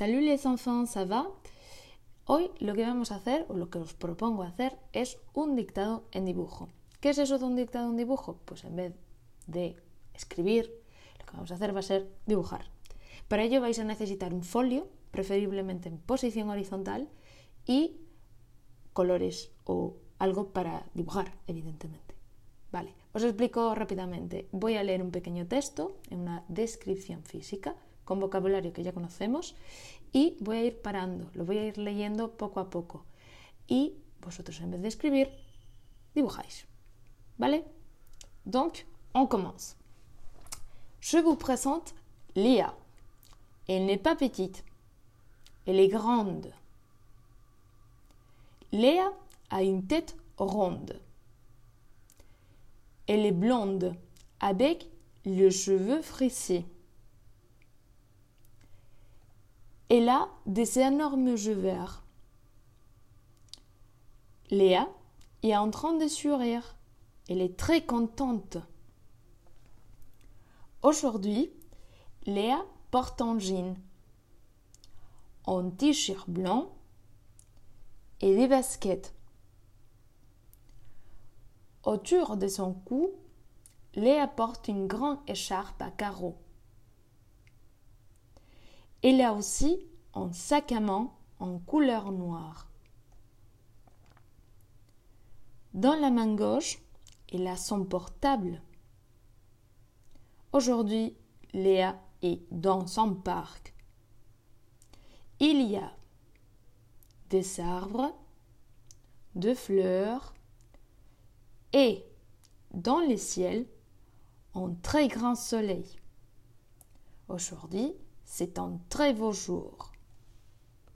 Salut les enfants, ¿ça va? Hoy lo que vamos a hacer, o lo que os propongo hacer, es un dictado en dibujo. ¿Qué es eso de un dictado en dibujo? Pues en vez de escribir, lo que vamos a hacer va a ser dibujar. Para ello vais a necesitar un folio, preferiblemente en posición horizontal, y colores o algo para dibujar, evidentemente. Vale, os explico rápidamente. Voy a leer un pequeño texto en una descripción física con vocabulario que ya conocemos y voy a ir parando, lo voy a ir leyendo poco a poco. Y vosotros en vez de escribir, dibujáis. ¿Vale? Donc, on commence. Je vous présente Léa. Elle n'est pas petite, elle est grande. Léa a une tête ronde. Elle est blonde avec les cheveux frisés. Elle a des énormes yeux verts. Léa est en train de sourire. Elle est très contente. Aujourd'hui, Léa porte un jean, un t-shirt blanc et des baskets. Autour de son cou, Léa porte une grande écharpe à carreaux. Elle a aussi un sac à main en couleur noire. Dans la main gauche, elle a son portable. Aujourd'hui, Léa est dans son parc. Il y a des arbres, de fleurs et dans le ciel un très grand soleil. Aujourd'hui, c'est un très beau jour.